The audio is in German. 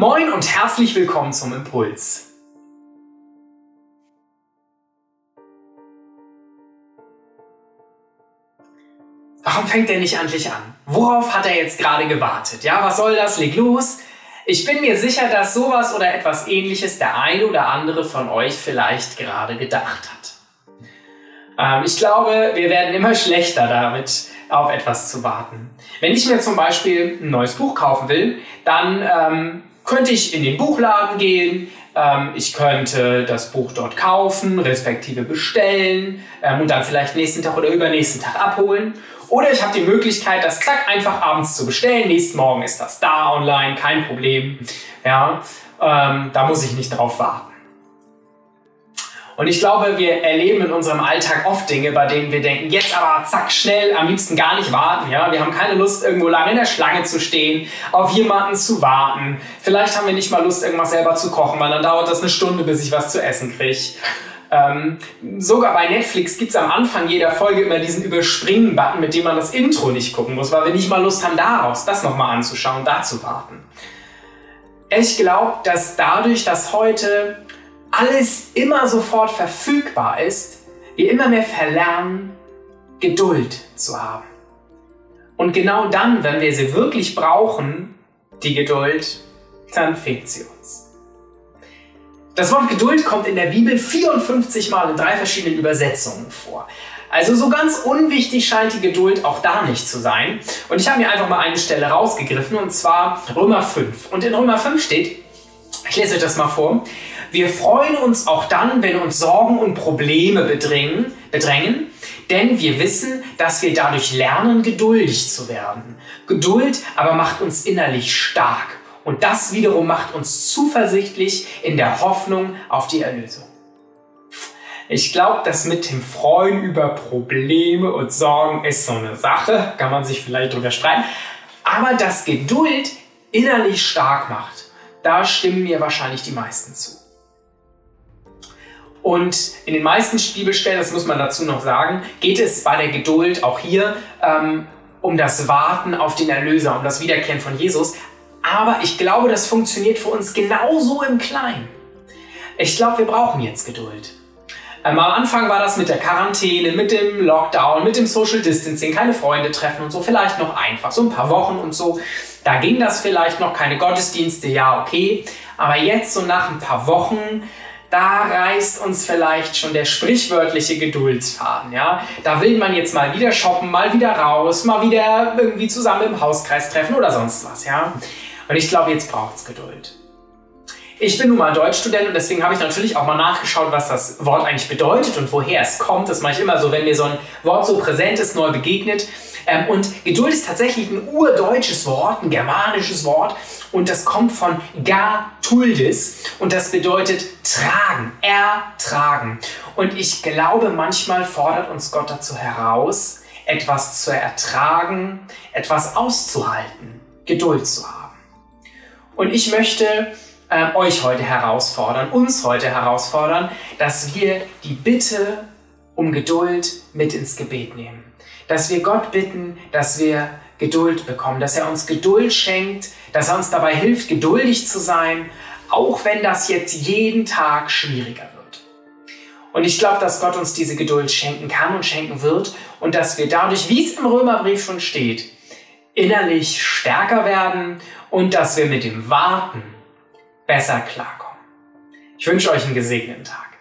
Moin und herzlich willkommen zum Impuls. Warum fängt er nicht endlich an? Worauf hat er jetzt gerade gewartet? Ja, was soll das? Leg los. Ich bin mir sicher, dass sowas oder etwas ähnliches der eine oder andere von euch vielleicht gerade gedacht hat. Ähm, ich glaube, wir werden immer schlechter damit, auf etwas zu warten. Wenn ich mir zum Beispiel ein neues Buch kaufen will, dann ähm, könnte ich in den Buchladen gehen, ähm, ich könnte das Buch dort kaufen, respektive bestellen ähm, und dann vielleicht nächsten Tag oder übernächsten Tag abholen. Oder ich habe die Möglichkeit, das zack einfach abends zu bestellen. Nächsten Morgen ist das da online, kein Problem. Ja, ähm, da muss ich nicht drauf warten. Und ich glaube, wir erleben in unserem Alltag oft Dinge, bei denen wir denken, jetzt aber zack, schnell, am liebsten gar nicht warten. Ja? Wir haben keine Lust, irgendwo lange in der Schlange zu stehen, auf jemanden zu warten. Vielleicht haben wir nicht mal Lust, irgendwas selber zu kochen, weil dann dauert das eine Stunde, bis ich was zu essen kriege. Ähm, sogar bei Netflix gibt es am Anfang jeder Folge immer diesen Überspringen-Button, mit dem man das Intro nicht gucken muss, weil wir nicht mal Lust haben, daraus das nochmal anzuschauen, da zu warten. Ich glaube, dass dadurch, dass heute alles immer sofort verfügbar ist, wir immer mehr verlernen, Geduld zu haben. Und genau dann, wenn wir sie wirklich brauchen, die Geduld, dann fehlt sie uns. Das Wort Geduld kommt in der Bibel 54 Mal in drei verschiedenen Übersetzungen vor. Also so ganz unwichtig scheint die Geduld auch da nicht zu sein. Und ich habe mir einfach mal eine Stelle rausgegriffen, und zwar Römer 5. Und in Römer 5 steht, ich lese euch das mal vor, wir freuen uns auch dann, wenn uns Sorgen und Probleme bedrängen, bedrängen, denn wir wissen, dass wir dadurch lernen, geduldig zu werden. Geduld aber macht uns innerlich stark und das wiederum macht uns zuversichtlich in der Hoffnung auf die Erlösung. Ich glaube, das mit dem Freuen über Probleme und Sorgen ist so eine Sache, kann man sich vielleicht drüber streiten, aber dass Geduld innerlich stark macht, da stimmen mir wahrscheinlich die meisten zu. Und in den meisten Bibelstellen, das muss man dazu noch sagen, geht es bei der Geduld auch hier ähm, um das Warten auf den Erlöser, um das Wiederkehren von Jesus. Aber ich glaube, das funktioniert für uns genauso im Kleinen. Ich glaube, wir brauchen jetzt Geduld. Ähm, am Anfang war das mit der Quarantäne, mit dem Lockdown, mit dem Social Distancing, keine Freunde treffen und so, vielleicht noch einfach, so ein paar Wochen und so. Da ging das vielleicht noch, keine Gottesdienste, ja, okay. Aber jetzt, so nach ein paar Wochen, da reißt uns vielleicht schon der sprichwörtliche Geduldsfaden. Ja? Da will man jetzt mal wieder shoppen, mal wieder raus, mal wieder irgendwie zusammen im Hauskreis treffen oder sonst was. Ja? Und ich glaube, jetzt braucht es Geduld. Ich bin nun mal Deutschstudent und deswegen habe ich natürlich auch mal nachgeschaut, was das Wort eigentlich bedeutet und woher es kommt. Das mache ich immer so, wenn mir so ein Wort so präsent ist, neu begegnet. Ähm, und Geduld ist tatsächlich ein urdeutsches Wort, ein germanisches Wort. Und das kommt von Gatuldis und das bedeutet tragen, ertragen. Und ich glaube, manchmal fordert uns Gott dazu heraus, etwas zu ertragen, etwas auszuhalten, Geduld zu haben. Und ich möchte äh, euch heute herausfordern, uns heute herausfordern, dass wir die Bitte um Geduld mit ins Gebet nehmen. Dass wir Gott bitten, dass wir Geduld bekommen, dass er uns Geduld schenkt, dass er uns dabei hilft, geduldig zu sein, auch wenn das jetzt jeden Tag schwieriger wird. Und ich glaube, dass Gott uns diese Geduld schenken kann und schenken wird und dass wir dadurch, wie es im Römerbrief schon steht, innerlich stärker werden und dass wir mit dem Warten besser klarkommen. Ich wünsche euch einen gesegneten Tag.